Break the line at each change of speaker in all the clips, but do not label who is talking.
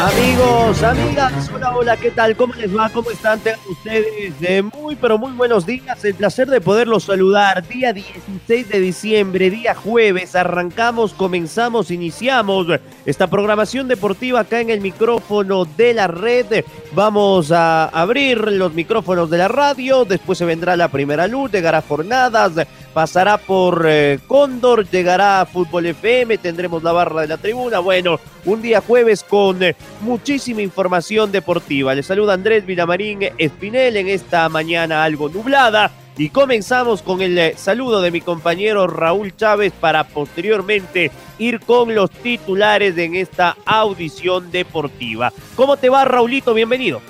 Amigos, amigas, hola, hola, ¿qué tal? ¿Cómo les va? ¿Cómo están ustedes? De muy, pero muy buenos días. El placer de poderlos saludar. Día 16 de diciembre, día jueves. Arrancamos, comenzamos, iniciamos esta programación deportiva acá en el micrófono de la red. Vamos a abrir los micrófonos de la radio. Después se vendrá la primera luz, llegará jornadas, pasará por eh, Cóndor, llegará a Fútbol FM, tendremos la barra de la tribuna. Bueno, un día jueves con eh, muchísima información deportiva. Les saluda Andrés Villamarín Espinel en esta mañana algo nublada. Y comenzamos con el eh, saludo de mi compañero Raúl Chávez para posteriormente ir con los titulares en esta audición deportiva. ¿Cómo te va, Raulito? Bienvenido.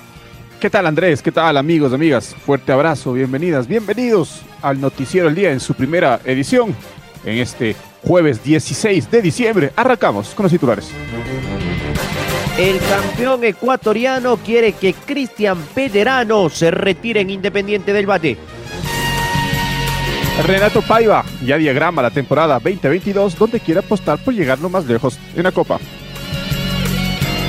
¿Qué tal Andrés? ¿Qué tal amigos, amigas? Fuerte abrazo, bienvenidas, bienvenidos al Noticiero El Día en su primera edición en este jueves 16 de diciembre. Arrancamos con los titulares.
El campeón ecuatoriano quiere que Cristian Pederano se retire en Independiente del Valle.
Renato Paiva ya diagrama la temporada 2022 donde quiere apostar por llegar lo más lejos en la Copa.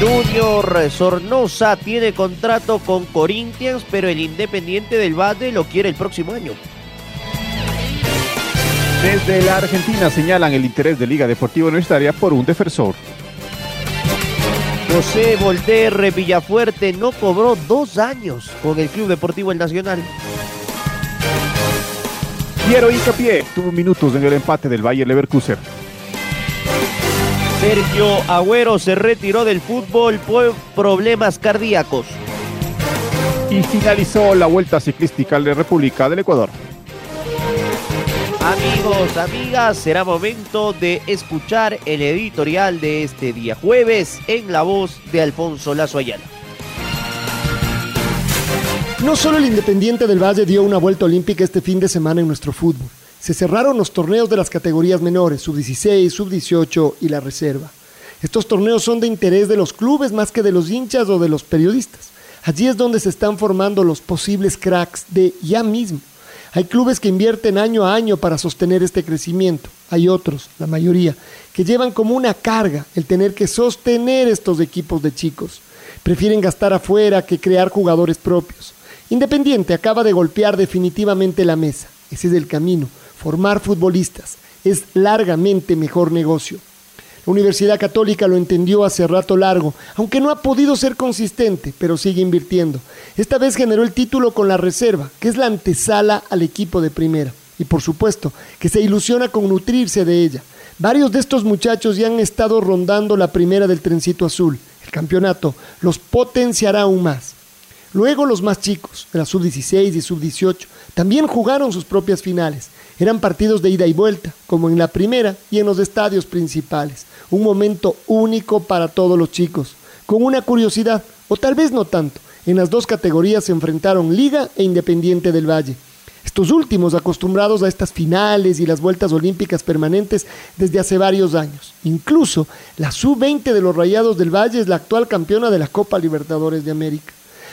Junior Sornosa tiene contrato con Corinthians, pero el Independiente del Valle lo quiere el próximo año.
Desde la Argentina señalan el interés de Liga Deportiva Universitaria por un defensor.
José Volterre Villafuerte no cobró dos años con el Club Deportivo El Nacional.
Piero Hincapié tuvo minutos en el empate del Bayer Leverkusen.
Sergio Agüero se retiró del fútbol por problemas cardíacos.
Y finalizó la vuelta ciclística de República del Ecuador.
Amigos, amigas, será momento de escuchar el editorial de este día jueves en la voz de Alfonso Lazo Ayala.
No solo el Independiente del Valle dio una vuelta olímpica este fin de semana en nuestro fútbol se cerraron los torneos de las categorías menores, sub-16, sub-18 y la reserva. Estos torneos son de interés de los clubes más que de los hinchas o de los periodistas. Allí es donde se están formando los posibles cracks de ya mismo. Hay clubes que invierten año a año para sostener este crecimiento. Hay otros, la mayoría, que llevan como una carga el tener que sostener estos equipos de chicos. Prefieren gastar afuera que crear jugadores propios. Independiente acaba de golpear definitivamente la mesa. Ese es el camino formar futbolistas es largamente mejor negocio. La Universidad Católica lo entendió hace rato largo, aunque no ha podido ser consistente, pero sigue invirtiendo. Esta vez generó el título con la reserva, que es la antesala al equipo de primera. Y por supuesto, que se ilusiona con nutrirse de ella. Varios de estos muchachos ya han estado rondando la primera del trencito azul. El campeonato los potenciará aún más. Luego los más chicos, de la sub-16 y sub-18, también jugaron sus propias finales eran partidos de ida y vuelta, como en la primera y en los estadios principales. Un momento único para todos los chicos. Con una curiosidad, o tal vez no tanto, en las dos categorías se enfrentaron Liga e Independiente del Valle. Estos últimos acostumbrados a estas finales y las vueltas olímpicas permanentes desde hace varios años. Incluso la sub-20 de los Rayados del Valle es la actual campeona de la Copa Libertadores de América.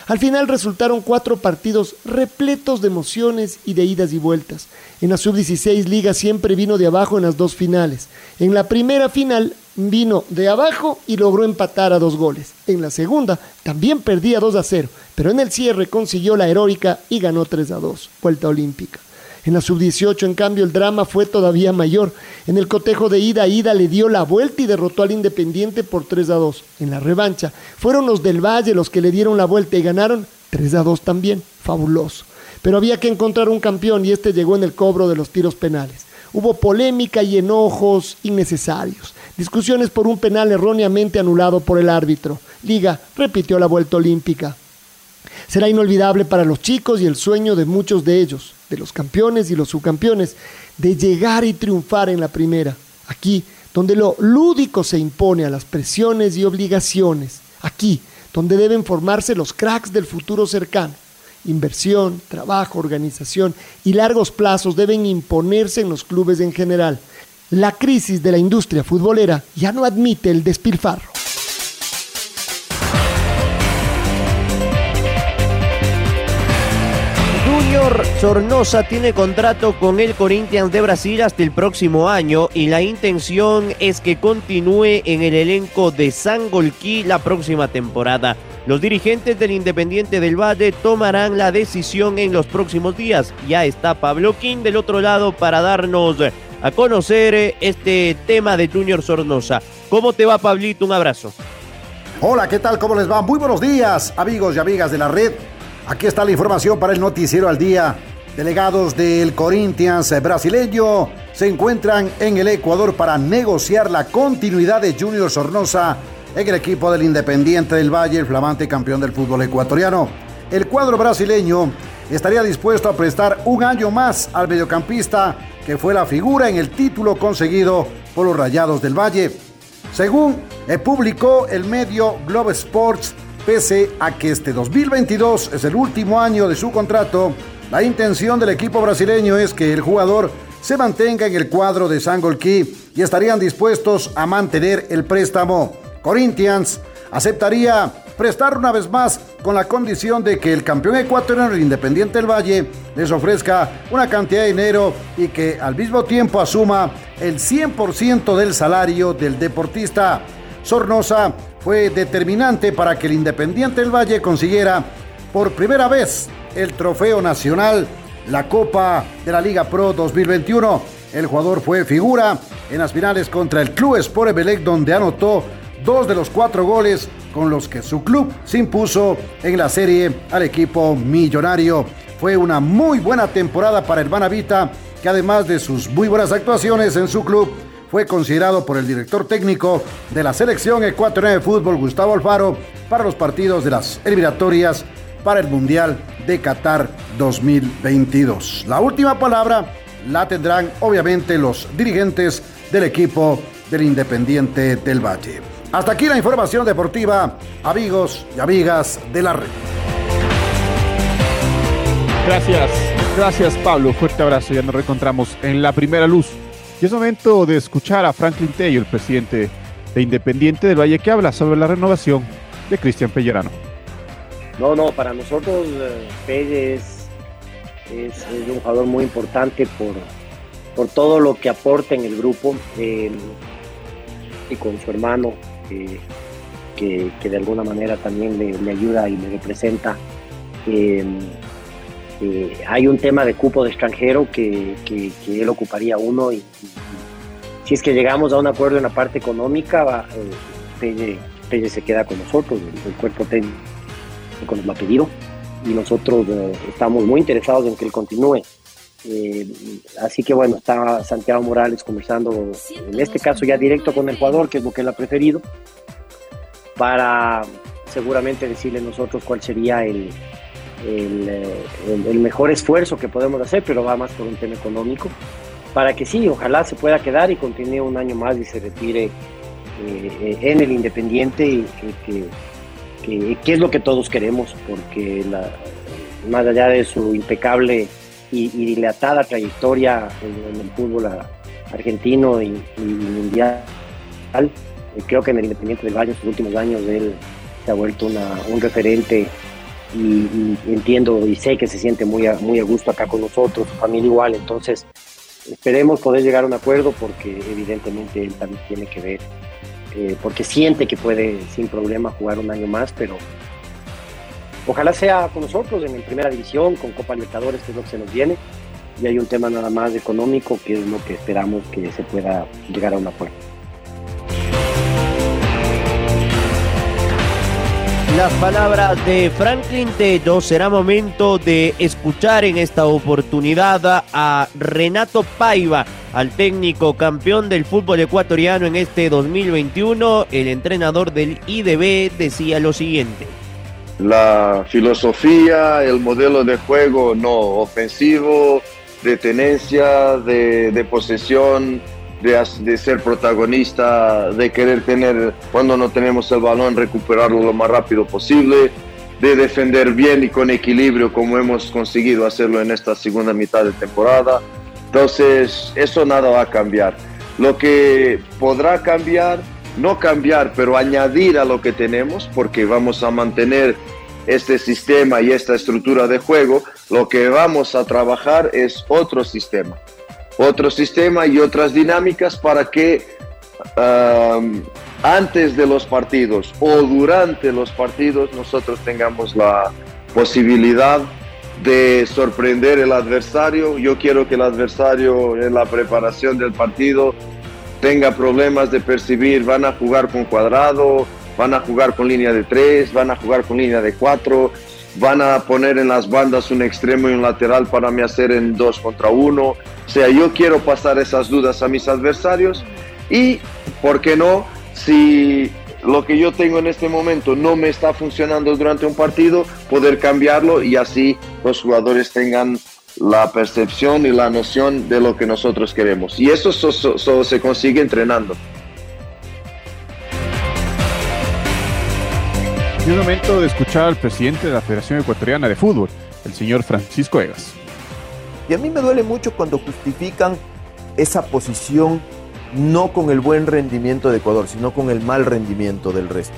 Al final resultaron cuatro partidos repletos de emociones y de idas y vueltas. En la sub-16 liga siempre vino de abajo en las dos finales. En la primera final vino de abajo y logró empatar a dos goles. En la segunda también perdía 2 a 0, pero en el cierre consiguió la heroica y ganó 3 a 2, vuelta olímpica. En la sub-18, en cambio, el drama fue todavía mayor. En el cotejo de ida, ida le dio la vuelta y derrotó al Independiente por 3 a 2. En la revancha, fueron los del Valle los que le dieron la vuelta y ganaron 3 a 2 también. Fabuloso. Pero había que encontrar un campeón y este llegó en el cobro de los tiros penales. Hubo polémica y enojos innecesarios. Discusiones por un penal erróneamente anulado por el árbitro. Liga repitió la vuelta olímpica. Será inolvidable para los chicos y el sueño de muchos de ellos, de los campeones y los subcampeones, de llegar y triunfar en la primera. Aquí, donde lo lúdico se impone a las presiones y obligaciones. Aquí, donde deben formarse los cracks del futuro cercano. Inversión, trabajo, organización y largos plazos deben imponerse en los clubes en general. La crisis de la industria futbolera ya no admite el despilfarro.
Sornosa tiene contrato con el Corinthians de Brasil hasta el próximo año y la intención es que continúe en el elenco de Sangolquí la próxima temporada. Los dirigentes del Independiente del Valle tomarán la decisión en los próximos días. Ya está Pablo King del otro lado para darnos a conocer este tema de Junior Sornosa. ¿Cómo te va, Pablito? Un abrazo.
Hola, ¿qué tal? ¿Cómo les va? Muy buenos días, amigos y amigas de la red. Aquí está la información para el noticiero al día. Delegados del Corinthians brasileño se encuentran en el Ecuador para negociar la continuidad de Junior Sornosa en el equipo del Independiente del Valle, el flamante campeón del fútbol ecuatoriano. El cuadro brasileño estaría dispuesto a prestar un año más al mediocampista que fue la figura en el título conseguido por los Rayados del Valle. Según publicó el medio Globe Sports, pese a que este 2022 es el último año de su contrato, la intención del equipo brasileño es que el jugador se mantenga en el cuadro de Sangolquí y estarían dispuestos a mantener el préstamo. Corinthians aceptaría prestar una vez más con la condición de que el campeón ecuatoriano Independiente del Valle les ofrezca una cantidad de dinero y que al mismo tiempo asuma el 100% del salario del deportista. Sornosa fue determinante para que el Independiente del Valle consiguiera por primera vez el trofeo nacional, la Copa de la Liga Pro 2021. El jugador fue figura en las finales contra el Club Sport Emelec donde anotó dos de los cuatro goles con los que su club se impuso en la serie al equipo millonario. Fue una muy buena temporada para el Banavita, que además de sus muy buenas actuaciones en su club, fue considerado por el director técnico de la selección ecuatoriana de fútbol, Gustavo Alfaro, para los partidos de las eliminatorias para el Mundial de Qatar 2022. La última palabra la tendrán obviamente los dirigentes del equipo del Independiente del Valle. Hasta aquí la información deportiva, amigos y amigas de la red.
Gracias, gracias Pablo. Fuerte abrazo. Ya nos reencontramos en la primera luz. Y es momento de escuchar a Franklin Tello, el presidente de Independiente del Valle, que habla sobre la renovación de Cristian Pellerano.
No, no, para nosotros eh, Pelle es, un jugador muy importante por, por todo lo que aporta en el grupo eh, y con su hermano que, de alguna manera también le, ayuda y le representa. Eh, eh, hay un tema de cupo de extranjero que, él ocuparía uno y, si es que llegamos a un acuerdo en la parte económica, eh, Pelle, se queda con nosotros, el, cuerpo técnico nos lo ha pedido y nosotros estamos muy interesados en que él continúe. así que bueno, está Santiago Morales conversando, en este caso ya directo con el jugador, que es lo que él ha preferido, para seguramente decirle nosotros cuál sería el, el, mejor esfuerzo que podemos hacer, pero va más por un tema económico, para que sí, ojalá se pueda quedar y continúe un año más y se retire eh, en el Independiente, y, que, que, es lo que todos queremos, porque más allá de su impecable y, dilatada trayectoria en, el fútbol argentino y, mundial, creo que en el Independiente del Valle en sus últimos años él se ha vuelto un referente y, entiendo y sé que se siente muy a, muy a gusto acá con nosotros, su familia igual, entonces esperemos poder llegar a un acuerdo porque evidentemente él también tiene que ver, eh, porque siente que puede sin problema jugar un año más, pero ojalá sea con nosotros en primera división, con Copa Libertadores, que es lo que se nos viene, y hay un tema nada más económico que es lo que esperamos que se pueda llegar a un acuerdo.
Las palabras de Franklin Tello, será momento de escuchar en esta oportunidad a Renato Paiva, al técnico campeón del fútbol ecuatoriano en este 2021. El entrenador del IDB decía lo siguiente.
La filosofía, el modelo de juego no ofensivo, de tenencia, de, de posesión, de, ser protagonista, de querer tener, cuando no tenemos el balón, recuperarlo lo más rápido posible, de defender bien y con equilibrio como hemos conseguido hacerlo en esta segunda mitad de temporada. Entonces, eso nada va a cambiar. Lo que podrá cambiar, no cambiar, pero añadir a lo que tenemos, porque vamos a mantener este sistema y esta estructura de juego, lo que vamos a trabajar es otro sistema. Otro sistema y otras dinámicas para que antes de los partidos o durante los partidos nosotros tengamos la posibilidad de sorprender el adversario. Yo quiero que el adversario en la preparación del partido tenga problemas de percibir, van a jugar con cuadrado, van a jugar con línea de tres, van a jugar con línea de cuatro, van a poner en las bandas un extremo y un lateral para me hacer en dos contra uno. O sea, yo quiero pasar esas dudas a mis adversarios y, ¿por qué no? si lo que yo tengo en este momento no me está funcionando durante un partido, poder cambiarlo y así los jugadores tengan la percepción y la noción de lo que nosotros queremos. Y eso solo se consigue entrenando.
Es momento de escuchar al presidente de la Federación Ecuatoriana de Fútbol, el señor Francisco Egas.
Y a mí me duele mucho cuando justifican esa posición no con el buen rendimiento de Ecuador, sino con el mal rendimiento del resto.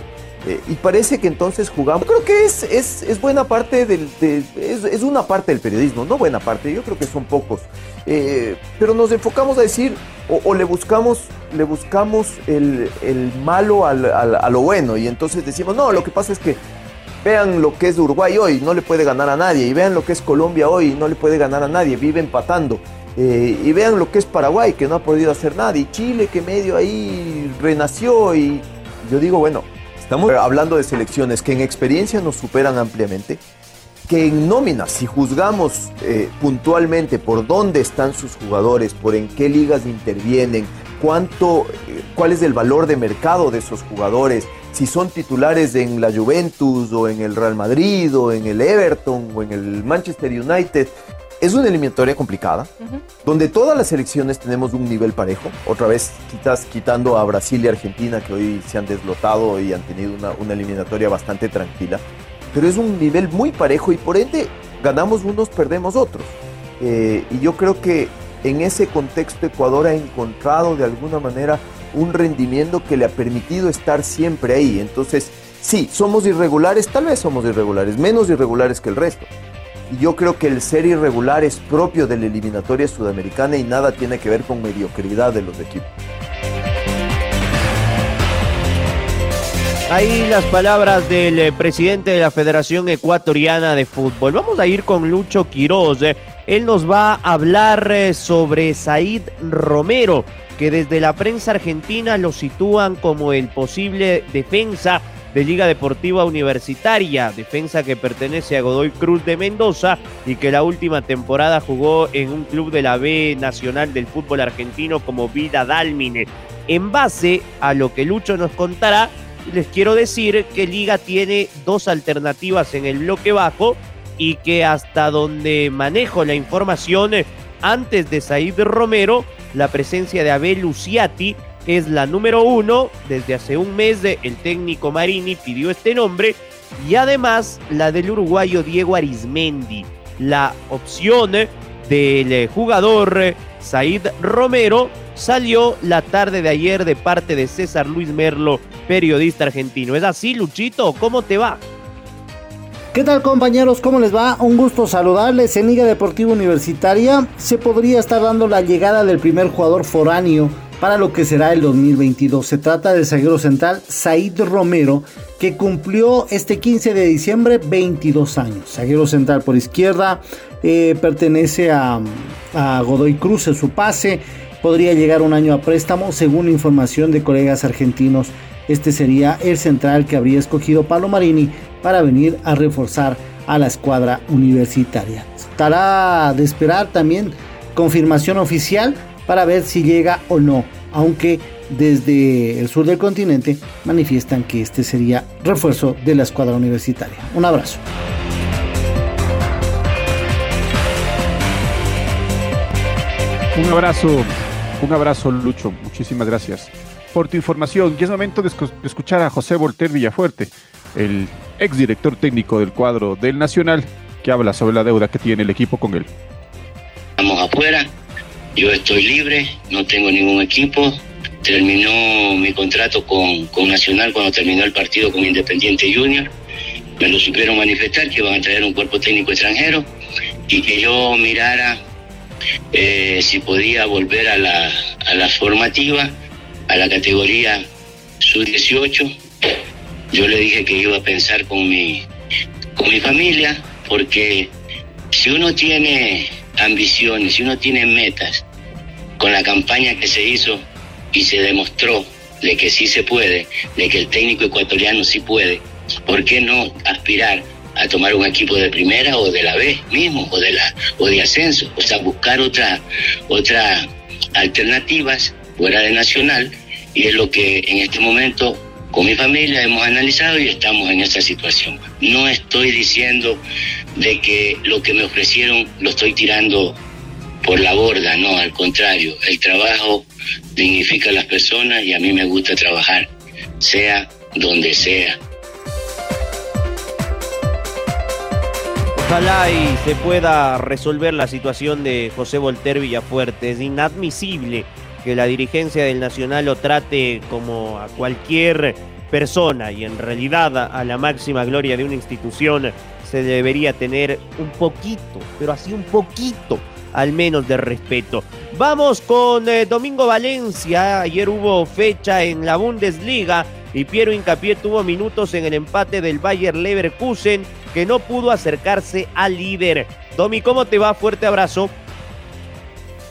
Eh, y parece que entonces jugamos. Creo que es, es, buena parte del. es, una parte del periodismo, no buena parte, yo creo que son pocos. Eh, pero nos enfocamos a decir, o, le buscamos, le buscamos el, malo al, a lo bueno. Y entonces decimos, no, lo que pasa es que vean lo que es Uruguay hoy, no le puede ganar a nadie. Y vean lo que es Colombia hoy, no le puede ganar a nadie, vive empatando. Eh, y vean lo que es Paraguay, que no ha podido hacer nada, y Chile, que medio ahí renació. Y yo digo, bueno, estamos hablando de selecciones que en experiencia nos superan ampliamente, que en nómina, si juzgamos eh, puntualmente por dónde están sus jugadores, por en qué ligas intervienen, cuánto, eh, cuál es el valor de mercado de esos jugadores, si son titulares en la Juventus o en el Real Madrid o en el Everton o en el Manchester United, es una eliminatoria complicada, donde todas las selecciones tenemos un nivel parejo. Otra vez quitas, quitando a Brasil y Argentina, que hoy se han deslotado y han tenido una, eliminatoria bastante tranquila. Pero es un nivel muy parejo y por ende ganamos unos, perdemos otros. Eh, y yo creo que en ese contexto Ecuador ha encontrado de alguna manera un rendimiento que le ha permitido estar siempre ahí. Entonces, sí, somos irregulares, tal vez somos irregulares, menos irregulares que el resto y yo creo que el ser irregular es propio de la eliminatoria sudamericana y nada tiene que ver con mediocridad de los equipos.
Ahí las palabras del eh, presidente de la Federación Ecuatoriana de Fútbol. Vamos a ir con Lucho Quiroz. Eh. Él nos va a hablar eh, sobre Said Romero, que desde la prensa argentina lo sitúan como el posible defensa de Liga Deportiva Universitaria, defensa que pertenece a Godoy Cruz de Mendoza y que la última temporada jugó en un club de la B Nacional del Fútbol Argentino como Vida Dálmine. En base a lo que Lucho nos contará, les quiero decir que Liga tiene dos alternativas en el bloque bajo y que hasta donde manejo la información, antes de Said Romero, la presencia de Abel Luciati es la número uno. Desde hace un mes el técnico Marini pidió este nombre y además la del uruguayo Diego Arismendi. La opción del jugador Said Romero salió la tarde de ayer de parte de César Luis Merlo, periodista argentino. ¿Es así, Luchito? ¿Cómo te va?
¿Qué tal compañeros? ¿Cómo les va? Un gusto saludarles. En Liga Deportiva Universitaria se podría estar dando la llegada del primer jugador foráneo para lo que será el 2022. Se trata del zaguero central Said Romero, que cumplió este 15 de diciembre 22 años. Zaguero central por izquierda, eh, pertenece a, Godoy Cruz en su pase, podría llegar un año a préstamo, según información de colegas argentinos. Este sería el central que habría escogido Palo Marini para venir a reforzar a la escuadra universitaria. Estará de esperar también confirmación oficial para ver si llega o no, aunque desde el sur del continente manifiestan que este sería refuerzo de la escuadra universitaria. Un abrazo.
Un abrazo, un abrazo Lucho, muchísimas gracias por tu información. Y es momento de, escuchar a José Volter Villafuerte, el exdirector técnico del cuadro del Nacional, que habla sobre la deuda que tiene el equipo con él.
Estamos afuera, yo estoy libre, no tengo ningún equipo. Terminó mi contrato con, con Nacional cuando terminó el partido con Independiente Junior. Me lo supieron manifestar que iban a traer un cuerpo técnico extranjero y que yo mirara eh, si podía volver a la, a la formativa, a la categoría sub-18. Yo le dije que iba a pensar con mi, con mi familia, porque si uno tiene ambiciones, si uno tiene metas, con la campaña que se hizo y se demostró de que sí se puede, de que el técnico ecuatoriano sí puede, ¿por qué no aspirar a tomar un equipo de primera o de la B mismo o de la o de ascenso, o sea, buscar otra otra alternativas fuera de Nacional y es lo que en este momento con mi familia hemos analizado y estamos en esa situación. No estoy diciendo de que lo que me ofrecieron lo estoy tirando por la borda, no, al contrario, el trabajo dignifica a las personas y a mí me gusta trabajar, sea donde sea.
Ojalá y se pueda resolver la situación de José Volter Villafuerte. Es inadmisible que la dirigencia del Nacional lo trate como a cualquier persona y en realidad a la máxima gloria de una institución se debería tener un poquito, pero así un poquito al menos de respeto. Vamos con eh, Domingo Valencia. Ayer hubo fecha en la Bundesliga y Piero Incapié tuvo minutos en el empate del Bayer Leverkusen que no pudo acercarse al líder. Domi, ¿cómo te va? Fuerte abrazo.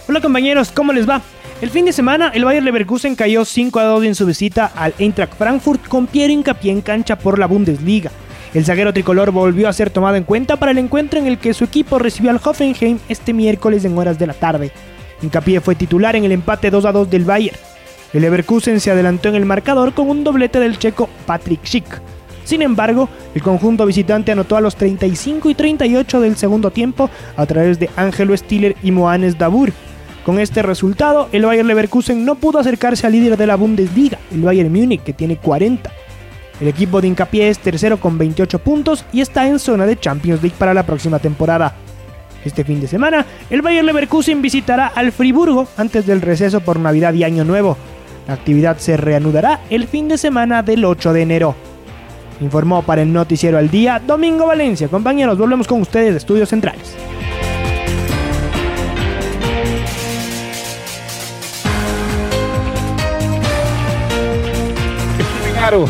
Hola compañeros, ¿cómo les va? El fin de semana, el Bayer Leverkusen cayó 5 a 2 en su visita al Eintracht Frankfurt con Piero Incapié en cancha por la Bundesliga. El zaguero tricolor volvió a ser tomado en cuenta para el encuentro en el que su equipo recibió al Hoffenheim este miércoles en horas de la tarde. Incapié fue titular en el empate 2 a 2 del Bayern. El Leverkusen se adelantó en el marcador con un doblete del checo Patrick Schick. Sin embargo, el conjunto visitante anotó a los 35 y 38 del segundo tiempo a través de Ángelo Stiller y Moanes Dabur. Con este resultado, el Bayern Leverkusen no pudo acercarse al líder de la Bundesliga, el Bayern Múnich, que tiene 40. El equipo de hincapié es tercero con 28 puntos y está en zona de Champions League para la próxima temporada. Este fin de semana, el Bayern Leverkusen visitará al Friburgo antes del receso por Navidad y Año Nuevo. La actividad se reanudará el fin de semana del 8 de enero. Informó para el Noticiero al Día Domingo Valencia. Compañeros, volvemos con ustedes de Estudios Centrales.
Claro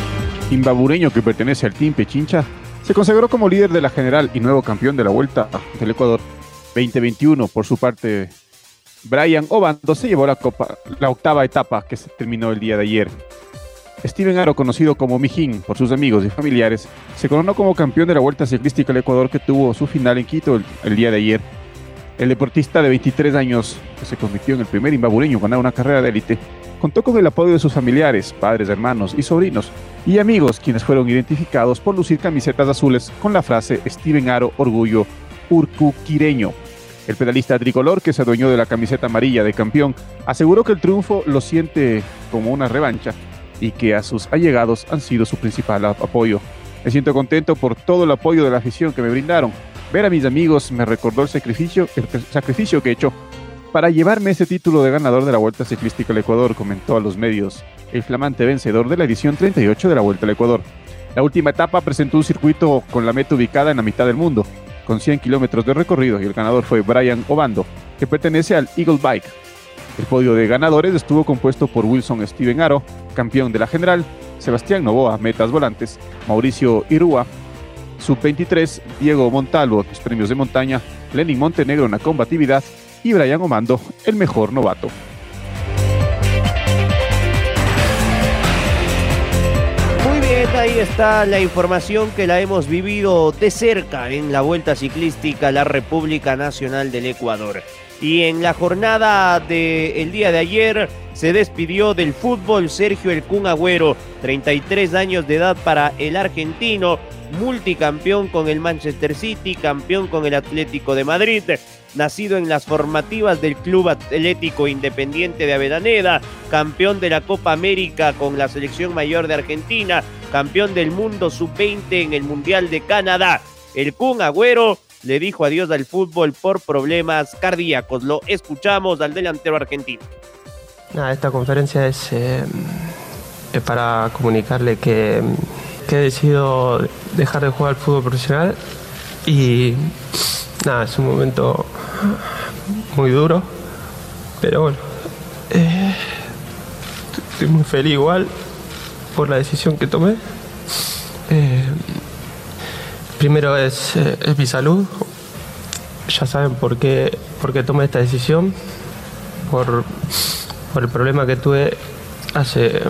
imbabureño que pertenece al Team Pechincha, se consagró como líder de la general y nuevo campeón de la Vuelta del Ecuador 2021. Por su parte, Brian Obando se llevó la, octava etapa que se terminó el día de ayer. Steven Aro, conocido como Mijín por sus amigos y familiares, se coronó como campeón de la Vuelta Ciclística del Ecuador que tuvo su final en Quito el, día de ayer. El deportista de 23 años, se convirtió en el primer imbabureño en ganar una carrera de élite, contó con el apoyo de sus familiares, padres, hermanos y sobrinos, y amigos quienes fueron identificados por lucir camisetas azules con la frase Steven Aro Orgullo Urcuquireño. El pedalista tricolor que se adueñó de la camiseta amarilla de campeón aseguró que el triunfo lo siente como una revancha y que a sus allegados han sido su principal apoyo. Me siento contento por todo el apoyo de la afición que me brindaron. Ver a mis amigos me recordó el sacrificio, el sacrificio que he hecho para llevarme ese título de ganador de la Vuelta Ciclística al Ecuador, comentó a los medios el flamante vencedor de la edición 38 de la Vuelta al Ecuador. La última etapa presentó un circuito con la meta ubicada en la mitad del mundo, con 100 kilómetros de recorrido, y el ganador fue Brian Obando, que pertenece al Eagle Bike. El podio de ganadores estuvo compuesto por Wilson Steven Aro, campeón de la general, Sebastián Novoa, metas volantes, Mauricio Irúa, sub-23, Diego Montalvo, los premios de montaña, Lenin Montenegro en la combatividad y Brian Omando, el mejor novato.
Muy bien, ahí está la información que la hemos vivido de cerca en la Vuelta Ciclística a la República Nacional del Ecuador. Y en la jornada del día de ayer se despidió del fútbol Sergio El Kun Agüero, 33 años de edad para el argentino, multicampeón con el Manchester City, campeón con el Atlético de Madrid, nacido en las formativas del Club Atlético Independiente de Avellaneda, campeón de la Copa América con la selección mayor de Argentina, campeón del mundo sub-20 en el Mundial de Canadá. El Kun Agüero le dijo adiós al fútbol por problemas cardíacos. Lo escuchamos al delantero argentino.
Esta conferencia es, eh, es para comunicarle que, que, he decidido dejar de jugar al fútbol profesional y nada, es un momento muy duro, pero bueno, eh, estoy muy feliz igual por la decisión que tomé. Eh, primero es, es, mi salud, ya saben por qué, por qué tomé esta decisión, por por el problema que tuve hace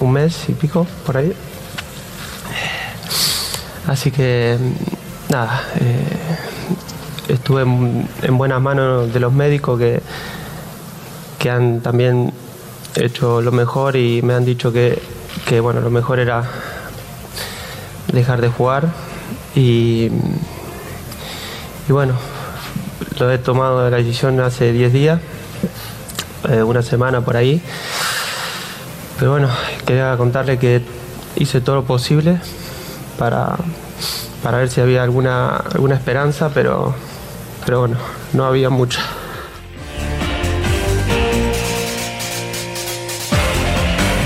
un mes y pico por ahí. Así que nada, eh, estuve en, en, buenas manos de los médicos que, que han también hecho lo mejor y me han dicho que, que bueno, lo mejor era dejar de jugar y, y bueno, lo he tomado la decisión hace 10 días eh, una semana por ahí. Pero bueno, quería contarle que hice todo lo posible para, para ver si había alguna, alguna esperanza, pero, pero bueno, no había mucha.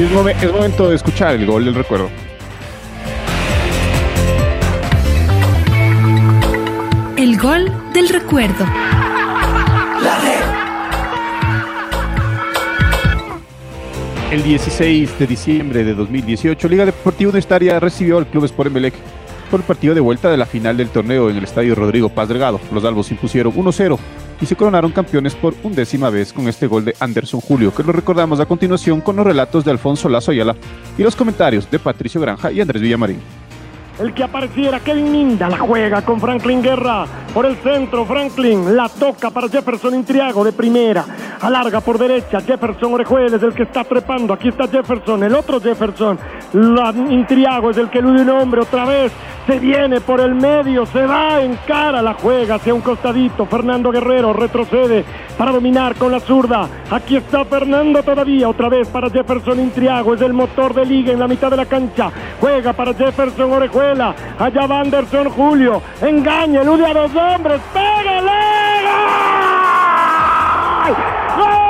Es, momen es momento de escuchar el gol del recuerdo.
El gol del recuerdo.
El 16 de diciembre de 2018, Liga Deportiva Universitaria recibió al Club Sport Emelec por el partido de vuelta de la final del torneo en el Estadio Rodrigo Paz Delgado. Los albos impusieron 1-0 y se coronaron campeones por undécima vez con este gol de Anderson Julio, que lo recordamos a continuación con los relatos de Alfonso Lazo Ayala y los comentarios de Patricio Granja y Andrés Villamarín.
El que apareciera, Kevin Minda, la juega con Franklin Guerra. Por el centro, Franklin la toca para Jefferson Intriago de primera. Alarga por derecha, Jefferson Orejuela es el que está trepando. Aquí está Jefferson, el otro Jefferson. La, Intriago es el que elude un hombre otra vez. Se viene por el medio, se va en cara, la juega hacia un costadito. Fernando Guerrero retrocede para dominar con la zurda. Aquí está Fernando todavía, otra vez para Jefferson Intriago. Es el motor de liga en la mitad de la cancha. Juega para Jefferson Allá va Anderson Julio. Engaña, elude a dos hombres. ¡Pégale! ¡Gol!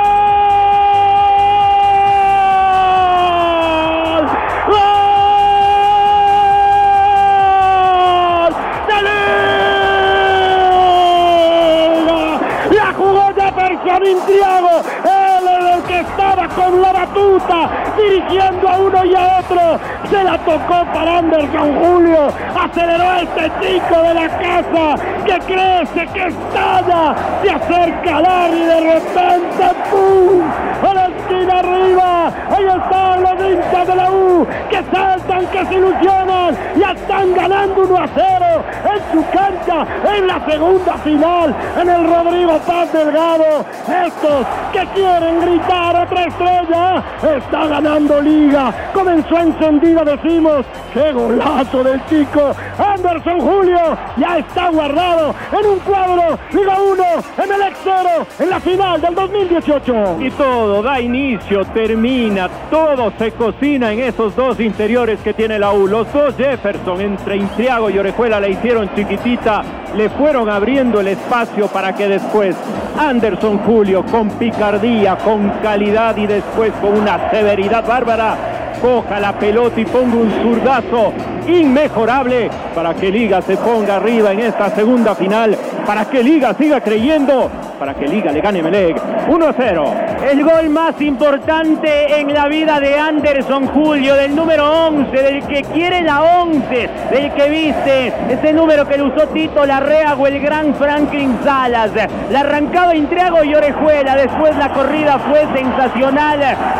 Intriago, él es el que estaba con batuta, dirigiendo a uno y a otro, se la tocó para Anderson Julio, aceleró este chico de la casa, que crece, que estalla, se acerca a y de repente, ¡pum! A la esquina arriba, ahí están los hinchas de la U, que saltan, que se ilusionan, ya están ganando 1 a 0 en su cancha, en la segunda final, en el Rodrigo Paz Delgado, estos que quieren gritar otra estrella, está ganando liga, comenzó encendida, decimos, qué golazo del chico, Anderson Julio, ya está guardado en un cuadro, Liga 1, en el 0, en la final del 2018.
Y todo da inicio, termina, todo se cocina en esos dos interiores que tiene la U, los dos Jefferson entre Intriago y Orejuela la hicieron chiquitita, le fueron abriendo el espacio para que después Anderson Julio con picardía, con calidad y después con una severidad bárbara coja la pelota y ponga un zurdazo inmejorable para que Liga se ponga arriba en esta segunda final, para que Liga siga creyendo, para que Liga le gane Meleg 1-0.
El gol más importante en la vida de Anderson Julio, del número 11, del que quiere la 11, del que viste ese número que le usó Tito Larrea o el gran Franklin Salas. La arrancada Intriago y Orejuela, después la corrida fue sensacional.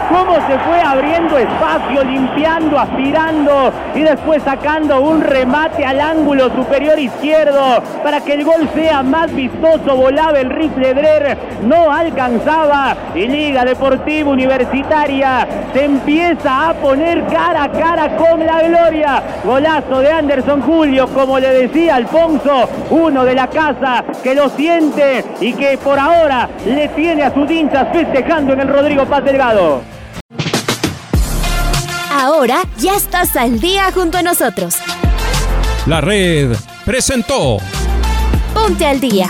Cómo se fue abriendo espacio, limpiando, aspirando y después sacando un remate al ángulo superior izquierdo para que el gol sea más vistoso. Volaba el rifle
Ledrer no alcanzaba y Liga Deportiva Universitaria se empieza a poner cara a cara con la gloria. Golazo de Anderson Julio, como le decía Alfonso, uno de la casa que lo siente y que por ahora le tiene a sus hinchas festejando en el Rodrigo Paz Delgado.
Ahora ya estás al día junto a nosotros.
La red presentó
Ponte al día.